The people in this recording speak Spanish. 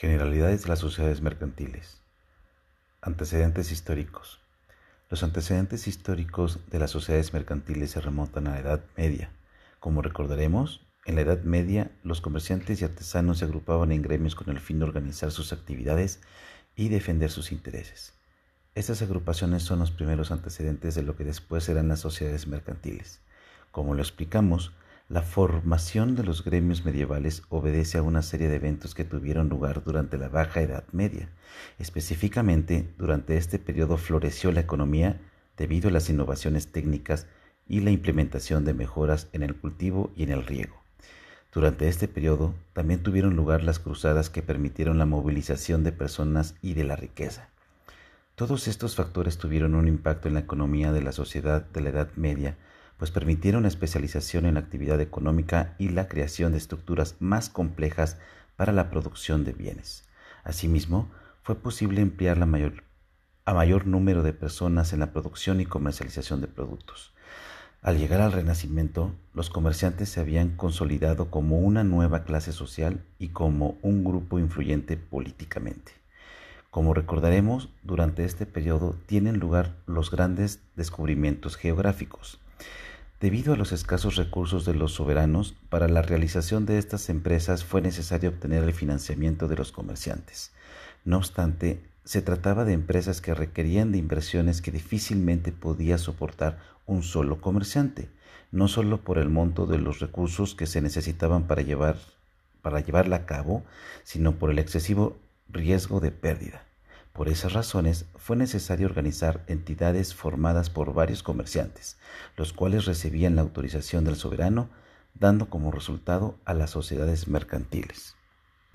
Generalidades de las sociedades mercantiles. Antecedentes históricos. Los antecedentes históricos de las sociedades mercantiles se remontan a la Edad Media. Como recordaremos, en la Edad Media los comerciantes y artesanos se agrupaban en gremios con el fin de organizar sus actividades y defender sus intereses. Estas agrupaciones son los primeros antecedentes de lo que después serán las sociedades mercantiles. Como lo explicamos, la formación de los gremios medievales obedece a una serie de eventos que tuvieron lugar durante la Baja Edad Media. Específicamente, durante este periodo floreció la economía debido a las innovaciones técnicas y la implementación de mejoras en el cultivo y en el riego. Durante este periodo también tuvieron lugar las cruzadas que permitieron la movilización de personas y de la riqueza. Todos estos factores tuvieron un impacto en la economía de la sociedad de la Edad Media, pues permitieron especialización en la actividad económica y la creación de estructuras más complejas para la producción de bienes. Asimismo, fue posible emplear la mayor, a mayor número de personas en la producción y comercialización de productos. Al llegar al Renacimiento, los comerciantes se habían consolidado como una nueva clase social y como un grupo influyente políticamente. Como recordaremos, durante este periodo tienen lugar los grandes descubrimientos geográficos. Debido a los escasos recursos de los soberanos, para la realización de estas empresas fue necesario obtener el financiamiento de los comerciantes. No obstante, se trataba de empresas que requerían de inversiones que difícilmente podía soportar un solo comerciante, no solo por el monto de los recursos que se necesitaban para, llevar, para llevarla a cabo, sino por el excesivo riesgo de pérdida. Por esas razones fue necesario organizar entidades formadas por varios comerciantes, los cuales recibían la autorización del soberano, dando como resultado a las sociedades mercantiles.